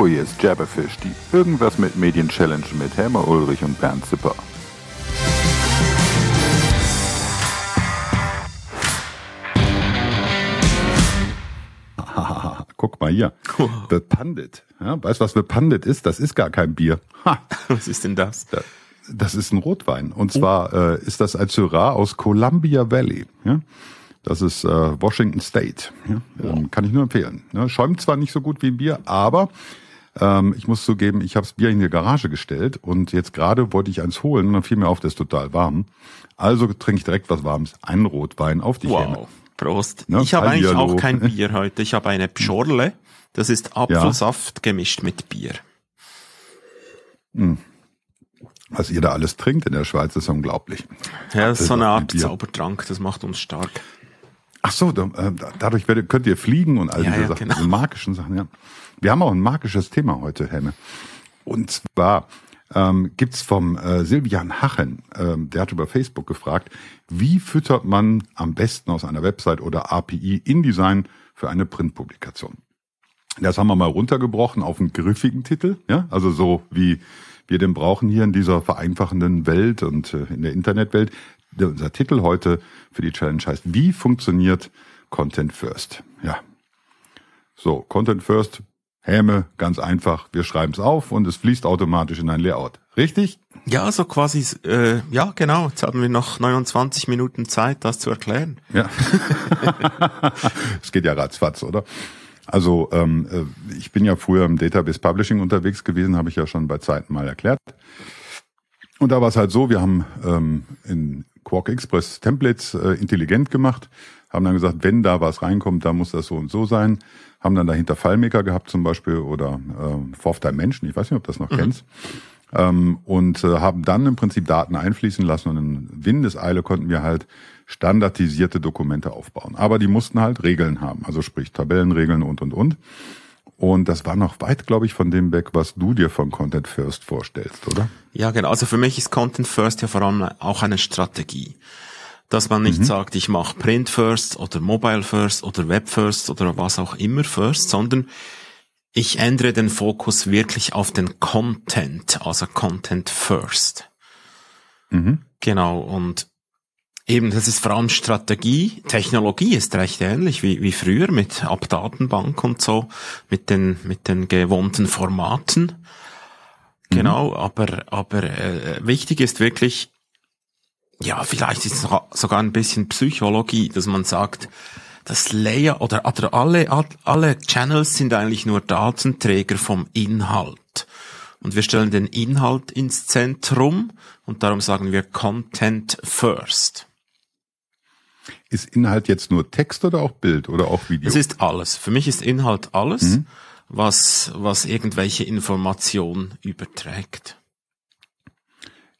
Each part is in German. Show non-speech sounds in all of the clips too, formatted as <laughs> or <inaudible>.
Hallo, hier ist Jabberfish, die Irgendwas mit Medien Challenge mit Helmer Ulrich und Bernd Zipper. Guck mal hier. The Pandit. Ja, weißt du, was The Pandit ist? Das ist gar kein Bier. Ha. <laughs> Was ist denn das? Das ist ein Rotwein. Und zwar äh, ist das ein Syrah aus Columbia Valley. Ja? Das ist äh, Washington State. Ja? Ähm, kann ich nur empfehlen. Ja, schäumt zwar nicht so gut wie ein Bier, aber ähm, ich muss zugeben, ich habe das Bier in die Garage gestellt und jetzt gerade wollte ich eins holen und dann fiel mir auf, das ist total warm. Also trinke ich direkt was Warmes. Einen Rotwein auf die Wow. Häme. Prost. Ne? Ich habe eigentlich auch kein Bier heute. Ich habe eine Pschorle. Das ist Apfelsaft gemischt mit Bier. Was ihr da alles trinkt in der Schweiz, ist unglaublich. Ja, das ist so eine Art. Zaubertrank. Das macht uns stark. Ach so, da, äh, dadurch werdet, könnt ihr fliegen und all Ja, diese ja, Sachen, genau. diese magischen Sachen. Ja. Wir haben auch ein magisches Thema heute, Hemme. Und zwar ähm, gibt's vom äh, Silvian Hachen, ähm, der hat über Facebook gefragt, wie füttert man am besten aus einer Website oder API InDesign für eine Printpublikation? Das haben wir mal runtergebrochen auf einen griffigen Titel, ja, also so wie wir den brauchen hier in dieser vereinfachenden Welt und äh, in der Internetwelt. Der, unser Titel heute für die Challenge heißt, wie funktioniert Content First? Ja. So, Content First, Häme, ganz einfach. Wir schreiben es auf und es fließt automatisch in ein Layout. Richtig? Ja, so quasi, äh, ja, genau. Jetzt haben wir noch 29 Minuten Zeit, das zu erklären. Ja. <laughs> Es geht ja ratzfatz, oder? Also ähm, äh, ich bin ja früher im Database Publishing unterwegs gewesen, habe ich ja schon bei Zeiten mal erklärt. Und da war es halt so, wir haben ähm, in Quark Express Templates äh, intelligent gemacht, haben dann gesagt, wenn da was reinkommt, dann muss das so und so sein. Haben dann dahinter FileMaker gehabt zum Beispiel oder äh, Fourth Dimension, ich weiß nicht, ob du das noch kennst. Ähm, und äh, haben dann im Prinzip Daten einfließen lassen und in Windeseile konnten wir halt standardisierte Dokumente aufbauen. Aber die mussten halt Regeln haben, also sprich Tabellenregeln und und und. Und das war noch weit, glaube ich, von dem weg, was du dir von Content First vorstellst, oder? Ja, genau. Also für mich ist Content First ja vor allem auch eine Strategie. Dass man nicht sagt, ich mache Print First oder Mobile First oder Web First oder was auch immer First, sondern ich ändere den Fokus wirklich auf den Content, also Content First. Genau, und eben, das ist vor allem Strategie. Technologie ist recht ähnlich wie, wie früher mit Abdatenbank und so, mit den, mit den gewohnten Formaten. Genau, aber, aber äh, wichtig ist wirklich, ja, vielleicht ist es sogar- sogar ein bisschen Psychologie, dass man sagt, das Layer oder, oder alle, alle Channels sind eigentlich nur Datenträger vom Inhalt. Und wir stellen den Inhalt ins Zentrum und darum sagen wir Content First. Ist Inhalt jetzt nur Text oder auch Bild oder auch Video? Es ist alles. Für mich ist Inhalt alles, was, was irgendwelche Information überträgt.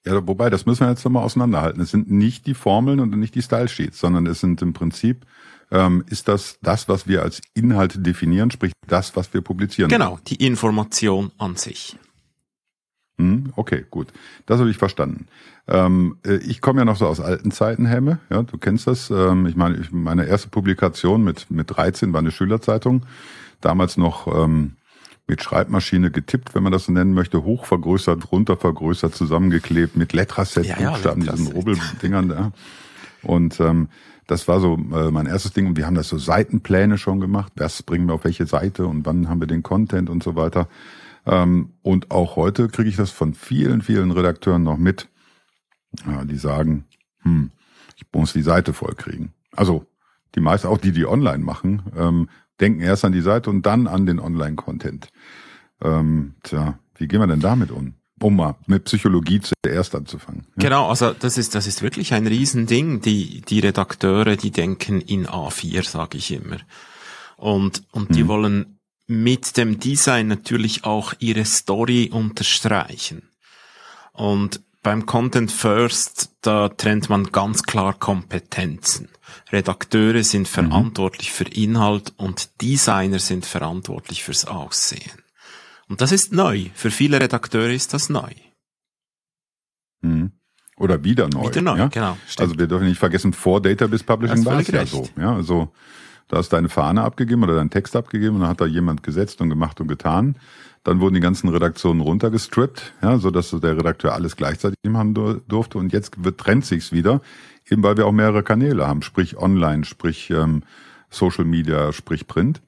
ja, wobei, das müssen wir jetzt nochmal auseinanderhalten. Es sind nicht die Formeln und nicht die Style Sheets, sondern es sind im Prinzip, ähm, ist das das, was wir als Inhalt definieren, sprich das, was wir publizieren. Genau, die Information an sich. Hm, okay, gut. Das habe ich verstanden. Ähm, äh, ich komme ja noch so aus alten Zeiten, Hemme. Ja, du kennst das. Ähm, ich meine, ich, meine erste Publikation mit, mit 13 war eine Schülerzeitung. Damals noch ähm, mit Schreibmaschine getippt, wenn man das so nennen möchte, hoch vergrößert, runter vergrößert, zusammengeklebt mit Letraset, Ja, ja, Buchstaben, diesen. Rubbel-Dingern da. Und ähm, das war so äh, mein erstes Ding. Und wir haben das so Seitenpläne schon gemacht. Was bringen wir auf welche Seite und wann haben wir den Content und so weiter. Ähm, und auch heute kriege ich das von vielen, vielen Redakteuren noch mit, ja, die sagen, hm, ich muss die Seite voll kriegen. Also die meisten, auch die, die online machen, ähm, denken erst an die Seite und dann an den Online-Content. Ähm, tja, wie gehen wir denn damit um? Um mal mit Psychologie zuerst anzufangen. Ja? Genau, also das ist, das ist wirklich ein Riesending. Die, die Redakteure, die denken in A4, sage ich immer. Und, und die wollen mit dem Design natürlich auch ihre Story unterstreichen. Und beim Content First, da trennt man ganz klar Kompetenzen. Redakteure sind verantwortlich für Inhalt und Designer sind verantwortlich fürs Aussehen. Und das ist neu. Für viele Redakteure ist das neu. Mhm. Oder wieder neu. Wieder neu, ja? genau, stimmt. Also wir dürfen nicht vergessen, vor Database Publishing war es ja so. Ja, also Da hast du deine Fahne abgegeben oder deinen Text abgegeben und dann hat da jemand gesetzt und gemacht und getan. Dann wurden die ganzen Redaktionen runtergestrippt, ja, so dass der Redakteur alles gleichzeitig machen durfte. Und jetzt wird, trennt sich's wieder, eben weil wir auch mehrere Kanäle haben, sprich Online, sprich ähm, Social Media, sprich Print.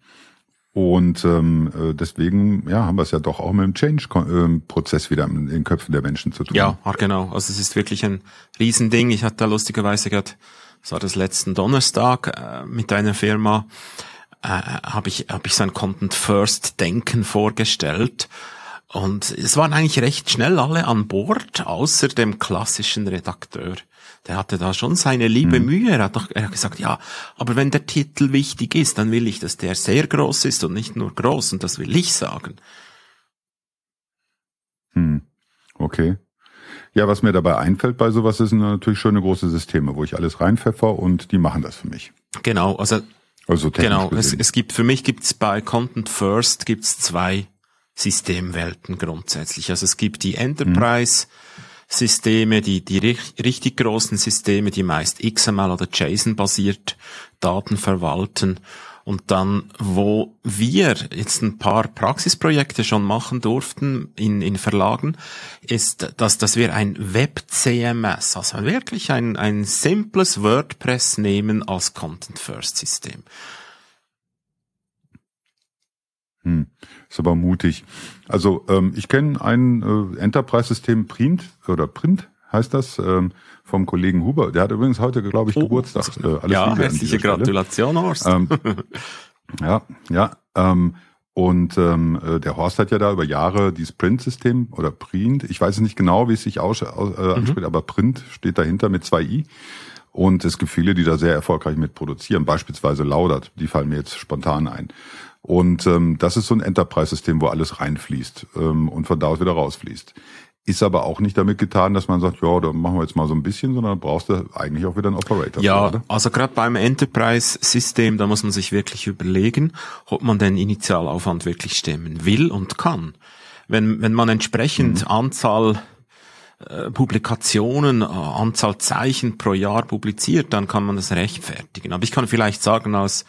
Und ähm, äh, deswegen ja, haben wir es ja doch auch mit dem Change-Prozess wieder in den Köpfen der Menschen zu tun. Ja, genau. Also es ist wirklich ein Riesending. Ich hatte da lustigerweise gerade, das war das letzten Donnerstag, äh, mit einer Firma, äh, habe ich, hab ich so ein Content-First-Denken vorgestellt. Und es waren eigentlich recht schnell alle an Bord, außer dem klassischen Redakteur der hatte da schon seine liebe mhm. Mühe. Er hat doch er hat gesagt, ja, aber wenn der Titel wichtig ist, dann will ich, dass der sehr groß ist und nicht nur groß. Und das will ich sagen. Hm. Okay. Ja, was mir dabei einfällt bei sowas, ist natürlich schöne große Systeme, wo ich alles reinpfeffer und die machen das für mich. Genau, also, also genau, es, es gibt für mich gibt es bei Content First gibt's zwei Systemwelten grundsätzlich. Also es gibt die Enterprise, mhm Systeme, die, die richtig großen Systeme, die meist XML oder JSON basiert Daten verwalten. Und dann, wo wir jetzt ein paar Praxisprojekte schon machen durften in, in Verlagen, ist, dass, dass wir ein Web-CMS, also wirklich ein, ein simples WordPress nehmen als Content-First-System. Hm, ist aber mutig. Also ähm, ich kenne ein äh, Enterprise-System Print oder Print heißt das ähm, vom Kollegen Huber. Der hat übrigens heute, glaube ich, oh, Geburtstag. Äh, alles ja, Liebe herzliche Gratulation, Horst. Ähm, <laughs> ja, ja. Ähm, und ähm, äh, der Horst hat ja da über Jahre dieses Print-System oder Print, ich weiß nicht genau, wie es sich aus, äh, anspricht, mhm. aber Print steht dahinter mit zwei i. Und es gibt viele, die da sehr erfolgreich mit produzieren, beispielsweise Laudert, die fallen mir jetzt spontan ein. Und ähm, das ist so ein Enterprise-System, wo alles reinfließt ähm, und von da aus wieder rausfließt. Ist aber auch nicht damit getan, dass man sagt, ja, da machen wir jetzt mal so ein bisschen, sondern brauchst du eigentlich auch wieder einen Operator. Ja, für, also gerade beim Enterprise-System, da muss man sich wirklich überlegen, ob man den Initialaufwand wirklich stemmen will und kann. Wenn, wenn man entsprechend mhm. Anzahl äh, Publikationen, äh, Anzahl Zeichen pro Jahr publiziert, dann kann man das rechtfertigen. Aber ich kann vielleicht sagen, aus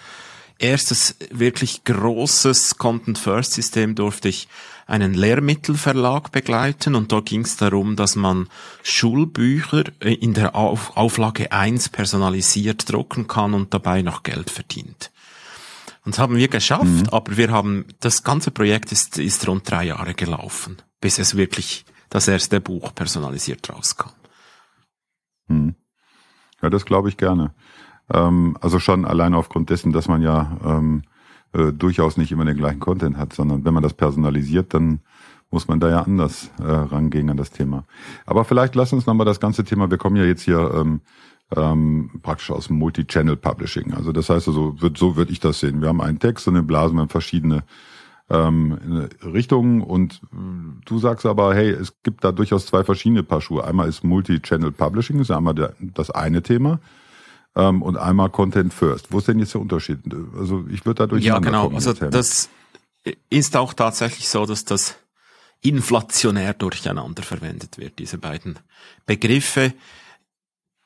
erstes wirklich großes Content-First-System durfte ich einen Lehrmittelverlag begleiten und dort ging es darum, dass man Schulbücher äh, in der Auf Auflage 1 personalisiert drucken kann und dabei noch Geld verdient. Und das haben wir geschafft, mhm. aber wir haben, das ganze Projekt ist, ist rund drei Jahre gelaufen, bis es wirklich das erste Buch personalisiert rauskam. Mhm. Ja, das glaube ich gerne. Ähm, also schon allein aufgrund dessen, dass man ja ähm, äh, durchaus nicht immer den gleichen Content hat, sondern wenn man das personalisiert, dann muss man da ja anders äh, rangehen an das Thema. Aber vielleicht lass uns nochmal das ganze Thema, wir kommen ja jetzt hier ähm, ähm, praktisch aus dem Multi-Channel-Publishing. Also das heißt also, wird, so würde ich das sehen. Wir haben einen Text und den blasen wir in verschiedene ähm, Richtungen und du sagst aber, hey, es gibt da durchaus zwei verschiedene Paar Schuhe. Einmal ist Multi-Channel Publishing, ist einmal der, das eine Thema ähm, und einmal Content First. Wo ist denn jetzt der Unterschied? Also ich würde da durch Ja, genau. Also das ist auch tatsächlich so, dass das inflationär durcheinander verwendet wird, diese beiden Begriffe.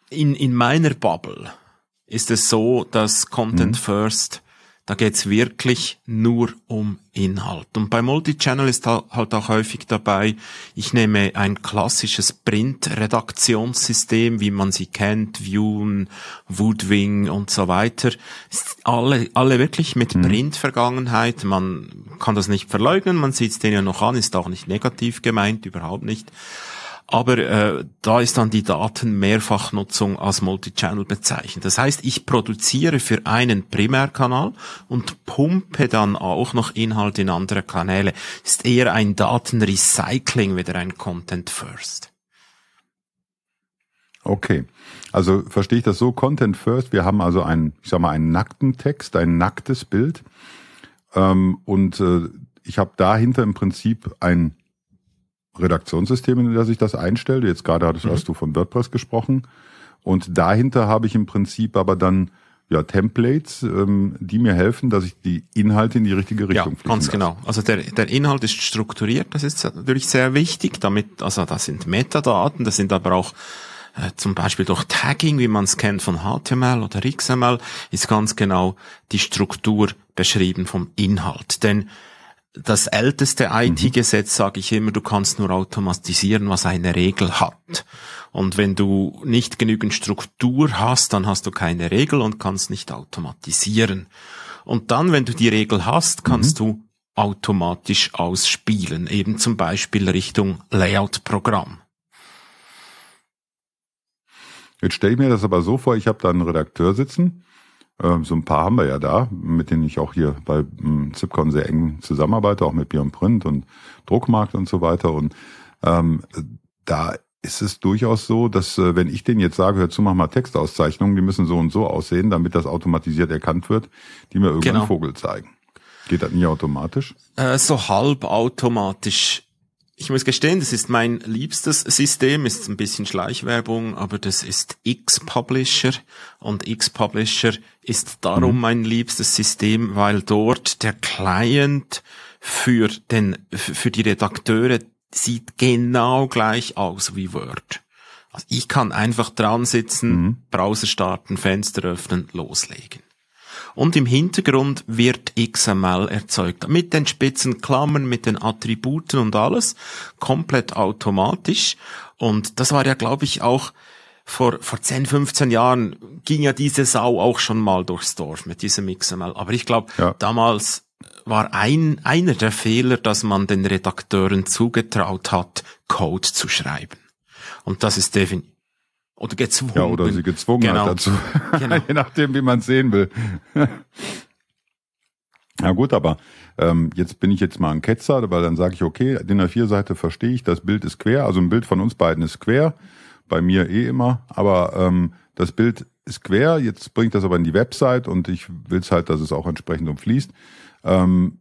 In, in meiner Bubble ist es so, dass Content mhm. First da geht's wirklich nur um Inhalt. Und bei Multichannel ist halt auch häufig dabei, ich nehme ein klassisches Print-Redaktionssystem, wie man sie kennt, Viewen, Woodwing und so weiter. Ist alle, alle wirklich mit mhm. Print-Vergangenheit. Man kann das nicht verleugnen, man sieht es denen ja noch an, ist auch nicht negativ gemeint, überhaupt nicht. Aber äh, da ist dann die Datenmehrfachnutzung als Multichannel bezeichnet. Das heißt, ich produziere für einen Primärkanal und pumpe dann auch noch Inhalt in andere Kanäle. Ist eher ein Datenrecycling, wieder ein Content First. Okay. Also verstehe ich das so, Content First, wir haben also einen, ich sag mal, einen nackten Text, ein nacktes Bild. Ähm, und äh, ich habe dahinter im Prinzip ein Redaktionssystem, in das ich das einstelle. Jetzt gerade hast, mhm. hast du von WordPress gesprochen. Und dahinter habe ich im Prinzip aber dann ja Templates, ähm, die mir helfen, dass ich die Inhalte in die richtige Richtung ja, ganz lasse. genau. Also der, der Inhalt ist strukturiert, das ist natürlich sehr wichtig, damit, also das sind Metadaten, das sind aber auch äh, zum Beispiel durch Tagging, wie man es kennt von HTML oder XML, ist ganz genau die Struktur beschrieben vom Inhalt. Denn das älteste IT-Gesetz sage ich immer, du kannst nur automatisieren, was eine Regel hat. Und wenn du nicht genügend Struktur hast, dann hast du keine Regel und kannst nicht automatisieren. Und dann, wenn du die Regel hast, kannst mhm. du automatisch ausspielen, eben zum Beispiel Richtung Layout-Programm. Jetzt stelle ich mir das aber so vor, ich habe da einen Redakteur sitzen, so ein paar haben wir ja da, mit denen ich auch hier bei ähm, Zipcon sehr eng zusammenarbeite, auch mit Beyond Print und Druckmarkt und so weiter. Und ähm, da ist es durchaus so, dass äh, wenn ich denen jetzt sage, hör zu, mach mal Textauszeichnungen, die müssen so und so aussehen, damit das automatisiert erkannt wird, die mir irgendwann genau. einen Vogel zeigen. Geht das nie automatisch? Äh, so halb automatisch. Ich muss gestehen, das ist mein liebstes System, ist ein bisschen Schleichwerbung, aber das ist X-Publisher und X-Publisher ist darum mhm. mein liebstes System, weil dort der Client für den, für die Redakteure sieht genau gleich aus wie Word. Also ich kann einfach dran sitzen, mhm. Browser starten, Fenster öffnen, loslegen und im Hintergrund wird XML erzeugt. Mit den spitzen Klammern, mit den Attributen und alles. Komplett automatisch. Und das war ja, glaube ich, auch vor, vor 10, 15 Jahren ging ja diese Sau auch schon mal durchs Dorf mit diesem XML. Aber ich glaube, ja. damals war ein, einer der Fehler, dass man den Redakteuren zugetraut hat, Code zu schreiben. Und das ist definitiv oder gezwungen. Ja, oder sie gezwungen genau. hat dazu. <laughs> Genau. Je nachdem, wie man es sehen will. <laughs> ja gut, aber ähm, jetzt bin ich jetzt mal ein Ketzer, weil dann sage ich, okay, DIN A4-Seite verstehe ich, das Bild ist quer, also ein Bild von uns beiden ist quer, bei mir eh immer, aber ähm, das Bild ist quer, jetzt bringt das aber in die Website und ich will es halt, dass es auch entsprechend umfließt. Ähm,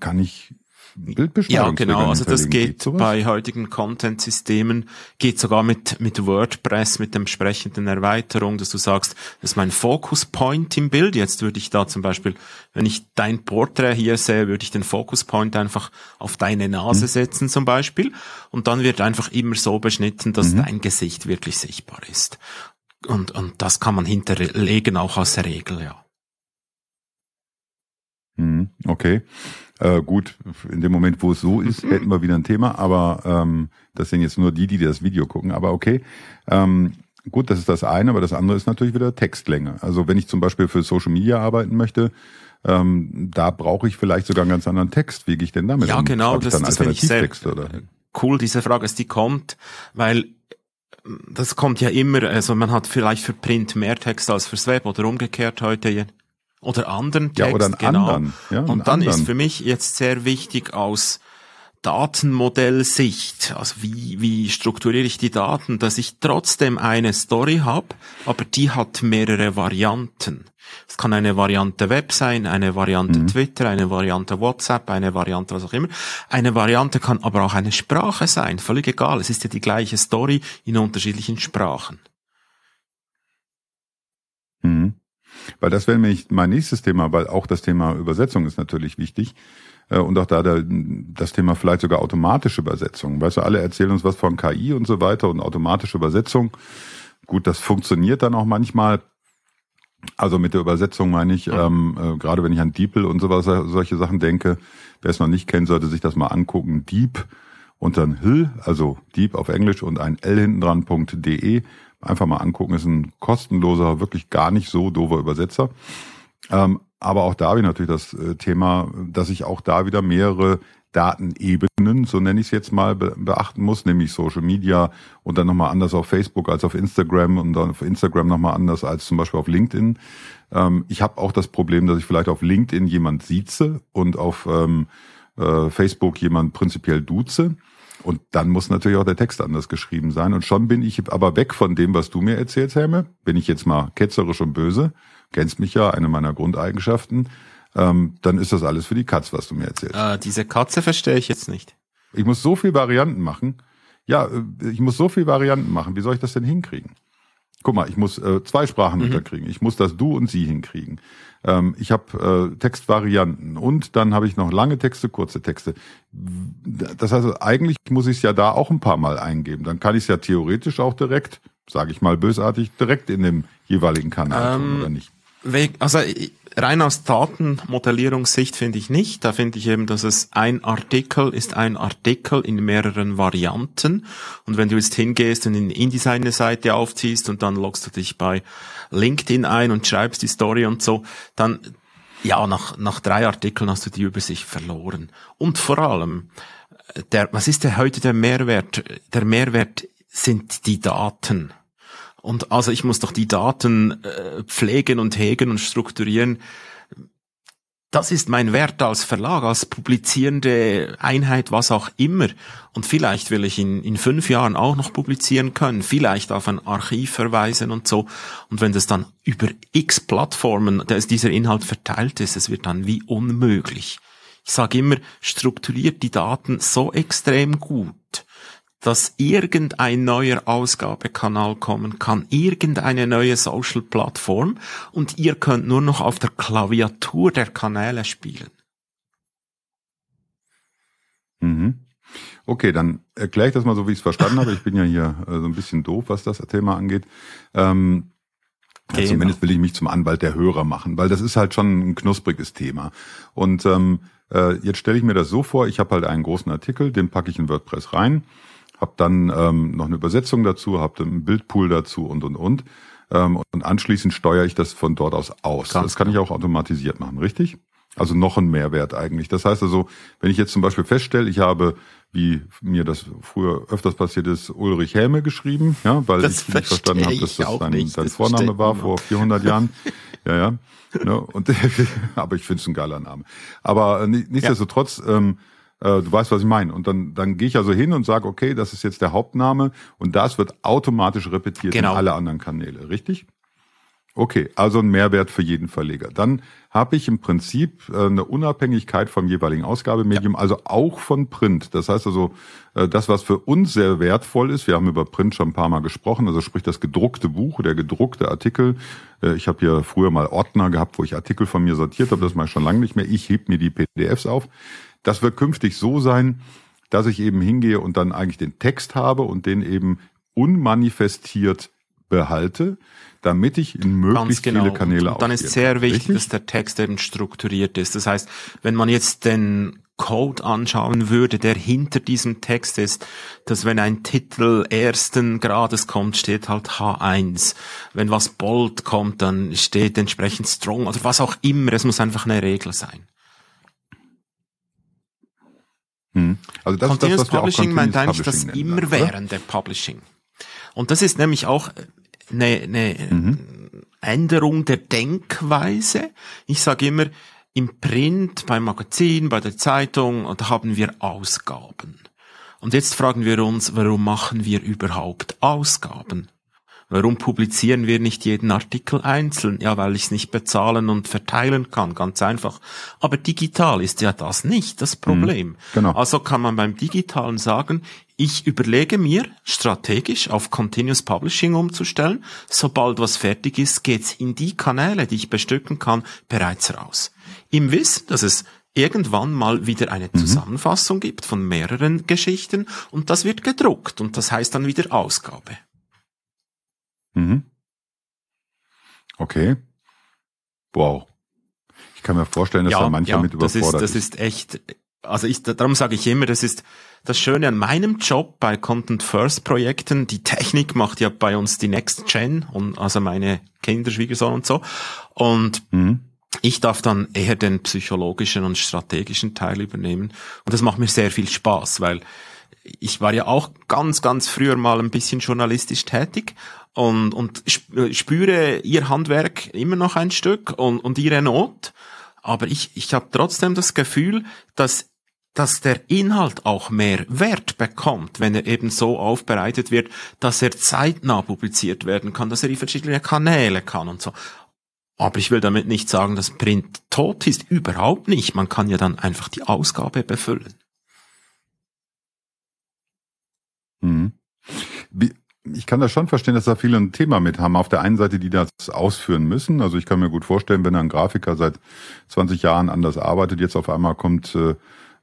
kann ich Bildbeschreibung. Ja, genau. Also das geht, geht bei heutigen Content-Systemen, geht sogar mit, mit WordPress, mit der entsprechenden Erweiterung, dass du sagst, das ist mein Focus Point im Bild. Jetzt würde ich da zum Beispiel, wenn ich dein Porträt hier sehe, würde ich den Focus Point einfach auf deine Nase mhm. setzen zum Beispiel. Und dann wird einfach immer so beschnitten, dass mhm. dein Gesicht wirklich sichtbar ist. Und, und das kann man hinterlegen auch als Regel, ja. Mhm. Okay. Äh, gut, in dem Moment, wo es so ist, mhm. hätten wir wieder ein Thema, aber ähm, das sind jetzt nur die, die das Video gucken, aber okay. Ähm, gut, das ist das eine, aber das andere ist natürlich wieder Textlänge. Also wenn ich zum Beispiel für Social Media arbeiten möchte, ähm, da brauche ich vielleicht sogar einen ganz anderen Text. Wie gehe ich denn damit ja, um? genau, das, das finde ich sehr oder? cool, diese Frage, dass die kommt, weil das kommt ja immer, also man hat vielleicht für Print mehr Text als fürs Web oder umgekehrt heute, oder anderen Text, ja, oder einen genau. Anderen. Ja, und dann anderen. ist für mich jetzt sehr wichtig aus Datenmodellsicht, also wie, wie strukturiere ich die Daten, dass ich trotzdem eine Story habe, aber die hat mehrere Varianten. Es kann eine Variante Web sein, eine Variante mhm. Twitter, eine Variante WhatsApp, eine Variante was auch immer. Eine Variante kann aber auch eine Sprache sein, völlig egal. Es ist ja die gleiche Story in unterschiedlichen Sprachen. Mhm. Weil das wäre nämlich mein nächstes Thema, weil auch das Thema Übersetzung ist natürlich wichtig. Äh, und auch da das Thema vielleicht sogar automatische Übersetzung. Weißt du, alle erzählen uns was von KI und so weiter und automatische Übersetzung. Gut, das funktioniert dann auch manchmal. Also mit der Übersetzung meine ich, ähm, äh, gerade wenn ich an DeepL und sowas, solche Sachen denke, wer es noch nicht kennt, sollte sich das mal angucken. Deep und dann Hill, also Deep auf Englisch und ein L hinten dran.de Einfach mal angucken, ist ein kostenloser, wirklich gar nicht so doofer Übersetzer. Ähm, aber auch da habe ich natürlich das äh, Thema, dass ich auch da wieder mehrere Datenebenen, so nenne ich es jetzt mal, beachten muss, nämlich Social Media und dann nochmal anders auf Facebook als auf Instagram und dann auf Instagram nochmal anders als zum Beispiel auf LinkedIn. Ähm, ich habe auch das Problem, dass ich vielleicht auf LinkedIn jemand sieze und auf ähm, äh, Facebook jemand prinzipiell duze. Und dann muss natürlich auch der Text anders geschrieben sein. Und schon bin ich aber weg von dem, was du mir erzählst, Helme. Bin ich jetzt mal ketzerisch und böse, kennst mich ja, eine meiner Grundeigenschaften, ähm, dann ist das alles für die Katz, was du mir erzählst. Äh, diese Katze verstehe ich jetzt nicht. Ich muss so viel Varianten machen. Ja, äh, ich muss so viel Varianten machen. Wie soll ich das denn hinkriegen? Guck mal, ich muss äh, zwei Sprachen mhm. unterkriegen. Ich muss das Du und Sie hinkriegen. Ähm, ich habe äh, Textvarianten und dann habe ich noch lange Texte, kurze Texte. Das heißt, eigentlich muss ich es ja da auch ein paar Mal eingeben. Dann kann ich es ja theoretisch auch direkt sage ich mal bösartig, direkt in dem jeweiligen Kanal ähm, oder nicht? Also rein aus Datenmodellierungssicht finde ich nicht. Da finde ich eben, dass es ein Artikel ist ein Artikel in mehreren Varianten. Und wenn du jetzt hingehst und in InDesign Seite aufziehst und dann loggst du dich bei LinkedIn ein und schreibst die Story und so, dann ja, nach, nach drei Artikeln hast du die Übersicht verloren. Und vor allem, der, was ist der heute der Mehrwert? Der Mehrwert sind die Daten. Und also ich muss doch die Daten äh, pflegen und hegen und strukturieren. Das ist mein Wert als Verlag, als publizierende Einheit, was auch immer. Und vielleicht will ich in, in fünf Jahren auch noch publizieren können, vielleicht auf ein Archiv verweisen und so. Und wenn das dann über x Plattformen, dass dieser Inhalt verteilt ist, es wird dann wie unmöglich. Ich sage immer, strukturiert die Daten so extrem gut, dass irgendein neuer Ausgabekanal kommen kann, irgendeine neue Social-Plattform und ihr könnt nur noch auf der Klaviatur der Kanäle spielen. Mhm. Okay, dann erkläre ich das mal so, wie ich es verstanden habe. Ich bin ja hier äh, so ein bisschen doof, was das Thema angeht. Ähm, ja, genau. Zumindest will ich mich zum Anwalt der Hörer machen, weil das ist halt schon ein knuspriges Thema. Und ähm, äh, jetzt stelle ich mir das so vor, ich habe halt einen großen Artikel, den packe ich in WordPress rein habe dann ähm, noch eine Übersetzung dazu, habe einen Bildpool dazu und und und. Ähm, und anschließend steuere ich das von dort aus aus. Ganz das kann ich auch automatisiert machen, richtig? Also noch ein Mehrwert eigentlich. Das heißt also, wenn ich jetzt zum Beispiel feststelle, ich habe, wie mir das früher öfters passiert ist, Ulrich Häme geschrieben, ja, weil das ich nicht verstanden habe, dass das dein, dein Vorname war vor 400 Jahren. <laughs> Ja, ja. Ne, und, <laughs> aber ich finde es ein geiler Name. Aber äh, nichtsdestotrotz, ja. Äh, du weißt, was ich meine. Und dann, dann gehe ich also hin und sage, okay, das ist jetzt der Hauptname und das wird automatisch repetiert genau. in alle anderen Kanäle, richtig? Okay, also ein Mehrwert für jeden Verleger. Dann habe ich im Prinzip äh, eine Unabhängigkeit vom jeweiligen Ausgabemedium, ja. also auch von Print. Das heißt also, äh, das, was für uns sehr wertvoll ist, wir haben über Print schon ein paar Mal gesprochen, also sprich das gedruckte Buch, der gedruckte Artikel. Ich habe hier früher mal Ordner gehabt, wo ich Artikel von mir sortiert habe, das mache ich schon lange nicht mehr. Ich heb mir die PDFs auf. Das wird künftig so sein, dass ich eben hingehe und dann eigentlich den Text habe und den eben unmanifestiert behalte, damit ich in möglichst genau. viele Kanäle Und dann ist sehr wichtig, Richtig? dass der Text eben strukturiert ist. Das heißt, wenn man jetzt den Code anschauen würde, der hinter diesem Text ist, dass wenn ein Titel ersten Grades kommt, steht halt H1. Wenn was bold kommt, dann steht entsprechend strong oder was auch immer. Es muss einfach eine Regel sein. Hm. Also das Continuous ist das, was Publishing meint eigentlich das immerwährende Publishing. Und das ist nämlich auch eine, eine mhm. Änderung der Denkweise. Ich sage immer, im Print, beim Magazin, bei der Zeitung, da haben wir Ausgaben. Und jetzt fragen wir uns, warum machen wir überhaupt Ausgaben? Warum publizieren wir nicht jeden Artikel einzeln? Ja, weil ich es nicht bezahlen und verteilen kann, ganz einfach. Aber digital ist ja das nicht das Problem. Mhm, genau. Also kann man beim Digitalen sagen, ich überlege mir strategisch auf Continuous Publishing umzustellen. Sobald was fertig ist, geht's in die Kanäle, die ich bestücken kann, bereits raus. Im Wissen, dass es irgendwann mal wieder eine mhm. Zusammenfassung gibt von mehreren Geschichten und das wird gedruckt und das heißt dann wieder Ausgabe. Mhm. Okay. Wow. Ich kann mir vorstellen, dass ja, da mancher ja, mit überfordert das ist. Das ist echt, also ich, darum sage ich immer, das ist das Schöne an meinem Job bei Content First Projekten. Die Technik macht ja bei uns die Next Gen und also meine Kinder, Schwiegersohn und so. Und mhm. ich darf dann eher den psychologischen und strategischen Teil übernehmen. Und das macht mir sehr viel Spaß, weil ich war ja auch ganz, ganz früher mal ein bisschen journalistisch tätig und, und spüre ihr Handwerk immer noch ein Stück und, und ihre Not. Aber ich, ich habe trotzdem das Gefühl, dass dass der Inhalt auch mehr Wert bekommt, wenn er eben so aufbereitet wird, dass er zeitnah publiziert werden kann, dass er die verschiedenen Kanäle kann und so. Aber ich will damit nicht sagen, dass Print tot ist. Überhaupt nicht. Man kann ja dann einfach die Ausgabe befüllen. Mhm. Wie, ich kann das schon verstehen, dass da viele ein Thema mit haben. Auf der einen Seite, die das ausführen müssen. Also ich kann mir gut vorstellen, wenn ein Grafiker seit 20 Jahren anders arbeitet, jetzt auf einmal kommt äh,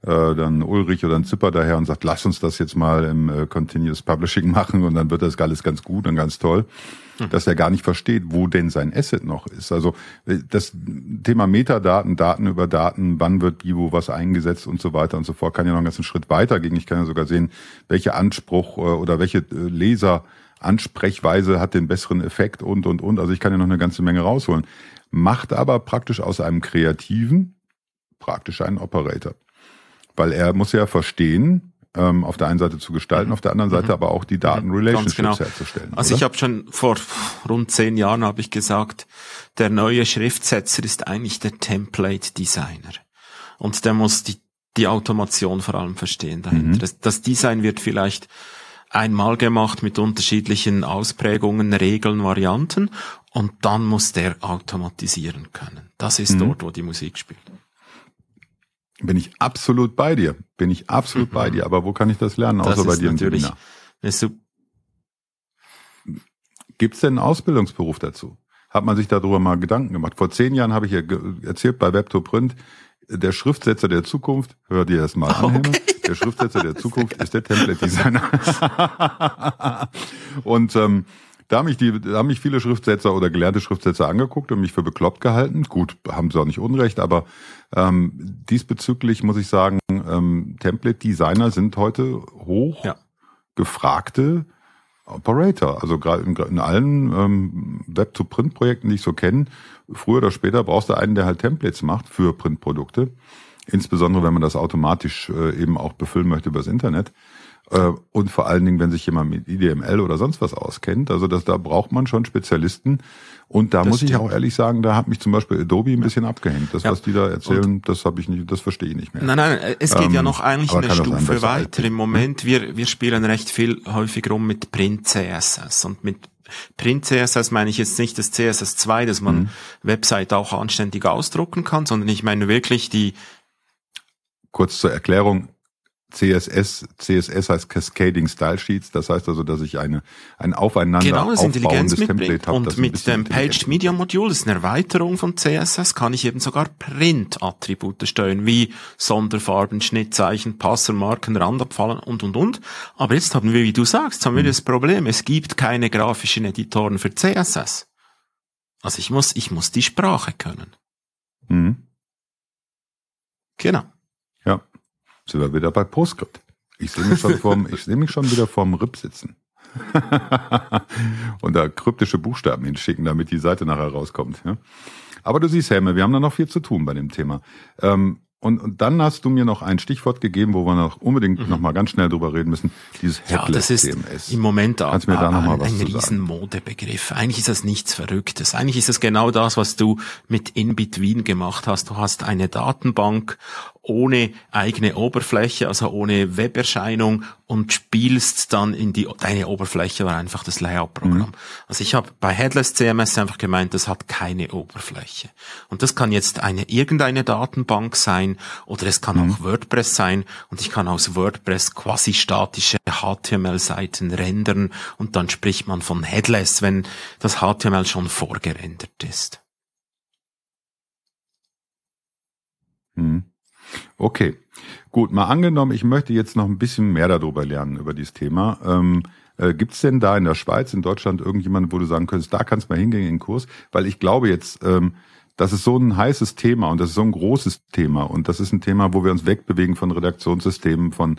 äh, dann Ulrich oder ein Zipper daher und sagt, lass uns das jetzt mal im äh, Continuous Publishing <laughs> machen und dann wird das alles ganz gut und ganz toll, mhm. dass er gar nicht versteht, wo denn sein Asset noch ist. Also äh, das Thema Metadaten, Daten über Daten, wann wird wie wo was eingesetzt und so weiter und so fort, kann ja noch einen ganzen Schritt weitergehen. Ich kann ja sogar sehen, welche Anspruch äh, oder welche äh, Leser Ansprechweise hat den besseren Effekt und, und, und. Also ich kann ja noch eine ganze Menge rausholen. Macht aber praktisch aus einem Kreativen praktisch einen Operator. Weil er muss ja verstehen, ähm, auf der einen Seite zu gestalten, mhm. auf der anderen Seite mhm. aber auch die Datenrelationships genau. herzustellen. Also oder? ich habe schon vor rund zehn Jahren habe ich gesagt, der neue Schriftsetzer ist eigentlich der Template Designer. Und der muss die, die Automation vor allem verstehen dahinter. Mhm. Das, das Design wird vielleicht einmal gemacht mit unterschiedlichen Ausprägungen, Regeln, Varianten und dann muss der automatisieren können. Das ist mhm. dort, wo die Musik spielt. Bin ich absolut bei dir. Bin ich absolut mhm. bei dir. Aber wo kann ich das lernen, das außer bei dir im Seminar? Gibt es denn einen Ausbildungsberuf dazu? Hat man sich darüber mal Gedanken gemacht? Vor zehn Jahren habe ich ja erzählt bei Web2Print, der Schriftsetzer der Zukunft, hör dir das mal an, <laughs> okay. Der Schriftsetzer der Zukunft ist der Template Designer. <laughs> und ähm, da haben mich, die, da haben mich viele Schriftsetzer oder gelernte Schriftsetzer angeguckt und mich für bekloppt gehalten. Gut, haben sie auch nicht unrecht, aber ähm, diesbezüglich muss ich sagen, ähm, Template-Designer sind heute hoch ja. gefragte Operator. Also gerade in, in, allen ähm, Web-to-Print-Projekten, die ich so kenne, früher oder später brauchst du einen, der halt Templates macht für Printprodukte. Insbesondere, wenn man das automatisch äh, eben auch befüllen möchte übers Internet. Äh, und vor allen Dingen, wenn sich jemand mit IDML oder sonst was auskennt. Also das, da braucht man schon Spezialisten. Und da das muss stimmt. ich auch ehrlich sagen, da hat mich zum Beispiel Adobe ein bisschen abgehängt. Das, ja. was die da erzählen, und das habe ich nicht, das verstehe ich nicht mehr. Nein, nein, es geht ähm, ja noch eigentlich eine Stufe weiter. Im Moment, wir, wir spielen recht viel häufig rum mit Print CSS und mit Print CSS meine ich jetzt nicht das CSS 2, dass man mhm. Website auch anständig ausdrucken kann, sondern ich meine wirklich die Kurz zur Erklärung, CSS, CSS heißt Cascading Style Sheets, das heißt also, dass ich eine, ein aufeinander genau, das aufbauendes Template habe. Und mit dem Paged Media Module, das ist eine Erweiterung von CSS, kann ich eben sogar Print-Attribute steuern, wie Sonderfarben, Schnittzeichen, Passermarken, Randabfallen und, und, und. Aber jetzt haben wir, wie du sagst, haben wir mhm. das Problem, es gibt keine grafischen Editoren für CSS. Also ich muss, ich muss die Sprache können. Mhm. Genau sind wir wieder bei PostScript. Ich sehe mich schon vorm, ich sehe mich schon wieder vorm RIP sitzen. <laughs> und da kryptische Buchstaben hinschicken, damit die Seite nachher rauskommt. Ja? Aber du siehst, Helme, wir haben da noch viel zu tun bei dem Thema. Ähm, und, und dann hast du mir noch ein Stichwort gegeben, wo wir noch unbedingt mhm. noch mal ganz schnell drüber reden müssen. Dieses Headless ja, das ist CMS. Im Moment Kannst mir da noch mal was ein riesen Modebegriff. Eigentlich ist das nichts Verrücktes. Eigentlich ist das genau das, was du mit In-Between gemacht hast. Du hast eine Datenbank ohne eigene Oberfläche, also ohne Weberscheinung und spielst dann in die, deine Oberfläche war einfach das Layout-Programm. Mhm. Also ich habe bei Headless CMS einfach gemeint, das hat keine Oberfläche. Und das kann jetzt eine, irgendeine Datenbank sein oder es kann mhm. auch WordPress sein und ich kann aus WordPress quasi statische HTML-Seiten rendern und dann spricht man von Headless, wenn das HTML schon vorgerendert ist. Mhm. Okay, gut. Mal angenommen, ich möchte jetzt noch ein bisschen mehr darüber lernen, über dieses Thema. Ähm, äh, Gibt es denn da in der Schweiz, in Deutschland irgendjemanden, wo du sagen könntest, da kannst du mal hingehen in den Kurs? Weil ich glaube jetzt, ähm, das ist so ein heißes Thema und das ist so ein großes Thema und das ist ein Thema, wo wir uns wegbewegen von Redaktionssystemen, von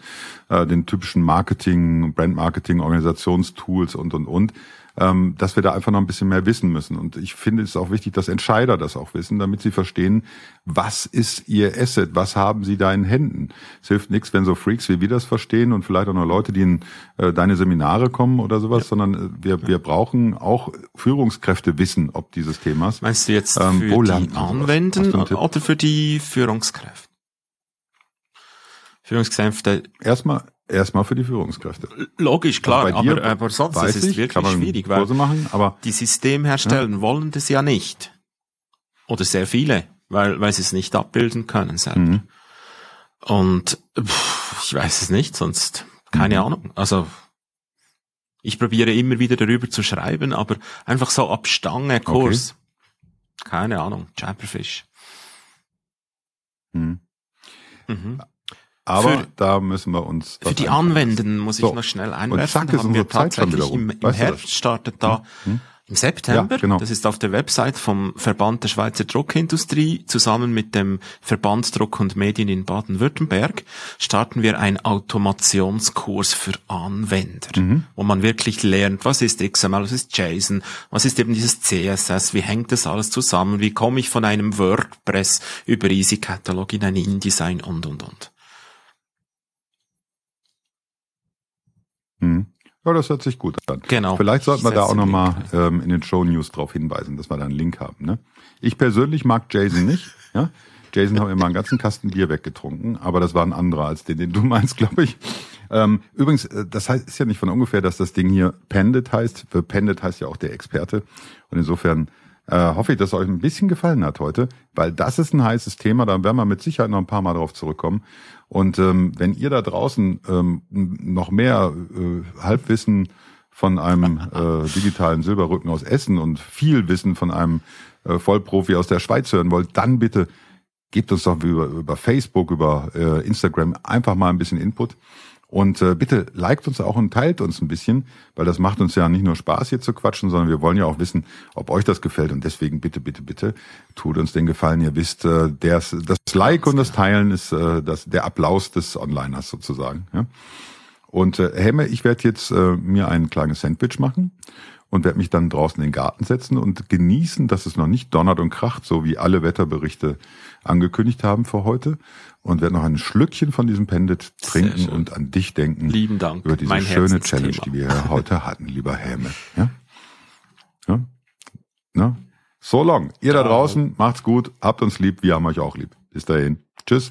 äh, den typischen Marketing, Brandmarketing, Organisationstools und und und ähm, dass wir da einfach noch ein bisschen mehr wissen müssen. Und ich finde es auch wichtig, dass Entscheider das auch wissen, damit sie verstehen, was ist ihr Asset, was haben sie da in Händen. Es hilft nichts, wenn so Freaks wie wir das verstehen und vielleicht auch noch Leute, die in äh, deine Seminare kommen oder sowas, ja. sondern äh, wir, wir brauchen auch Führungskräfte wissen, ob dieses Themas. Meinst du jetzt ähm, für die Anwenden oder für die Führungskräfte? Führungskräfte. Erstmal, Erstmal für die Führungskräfte. Logisch, klar, also aber, aber sonst ist es wirklich schwierig, weil machen, aber, die Systemhersteller ja. wollen das ja nicht. Oder sehr viele, weil, weil sie es nicht abbilden können selber. Mhm. Und pff, ich weiß es nicht, sonst keine mhm. Ahnung. Also ich probiere immer wieder darüber zu schreiben, aber einfach so ab Stange Kurs. Okay. Keine Ahnung, Jabberfish. Mhm. Mhm. Aber für, da müssen wir uns. Für die Anwendenden muss ich so. noch schnell einwerfen. Und zack, ist unsere Zeit schon wieder rum. Im, im Herbst startet da hm? Hm? Im September, ja, genau. das ist auf der Website vom Verband der Schweizer Druckindustrie, zusammen mit dem Verband Druck und Medien in Baden-Württemberg, starten wir einen Automationskurs für Anwender, mhm. wo man wirklich lernt, was ist XML, was ist JSON, was ist eben dieses CSS, wie hängt das alles zusammen, wie komme ich von einem WordPress über Easy Catalog in ein InDesign und, und, und. Mhm. Ja, das hört sich gut an. Genau. Vielleicht sollten wir da auch nochmal ähm, in den Show News drauf hinweisen, dass wir da einen Link haben. Ne? Ich persönlich mag Jason nicht. Ja? Jason hat immer einen ganzen Kasten Bier weggetrunken, aber das war ein anderer als den, den du meinst, glaube ich. Ähm, übrigens, äh, das heißt, ist ja nicht von ungefähr, dass das Ding hier Pended heißt. Für Pended heißt ja auch der Experte. Und insofern äh, hoffe ich, dass es euch ein bisschen gefallen hat heute, weil das ist ein heißes Thema, da werden wir mit Sicherheit noch ein paar Mal drauf zurückkommen. Und ähm, wenn ihr da draußen ähm, noch mehr äh, Halbwissen von einem äh, digitalen Silberrücken aus Essen und viel Wissen von einem äh, Vollprofi aus der Schweiz hören wollt, dann bitte gebt uns doch über, über Facebook, über äh, Instagram einfach mal ein bisschen Input. Und äh, bitte liked uns auch und teilt uns ein bisschen, weil das macht uns ja nicht nur Spaß hier zu quatschen, sondern wir wollen ja auch wissen, ob euch das gefällt. Und deswegen bitte, bitte, bitte tut uns den Gefallen. Ihr wisst, äh, das, das Like und das Teilen ist äh, das, der Applaus des Onliners sozusagen. Ja? Und äh, Hemme, ich werde jetzt äh, mir ein kleines Sandwich machen und werde mich dann draußen in den Garten setzen und genießen, dass es noch nicht donnert und kracht, so wie alle Wetterberichte angekündigt haben für heute und werde noch ein Schlückchen von diesem Pendant trinken und an dich denken. Lieben Dank. Über diese mein schöne Challenge, die wir <laughs> heute hatten, lieber Helme. Ja? Ja? Na? So long. Ihr da draußen, macht's gut, habt uns lieb, wir haben euch auch lieb. Bis dahin. Tschüss.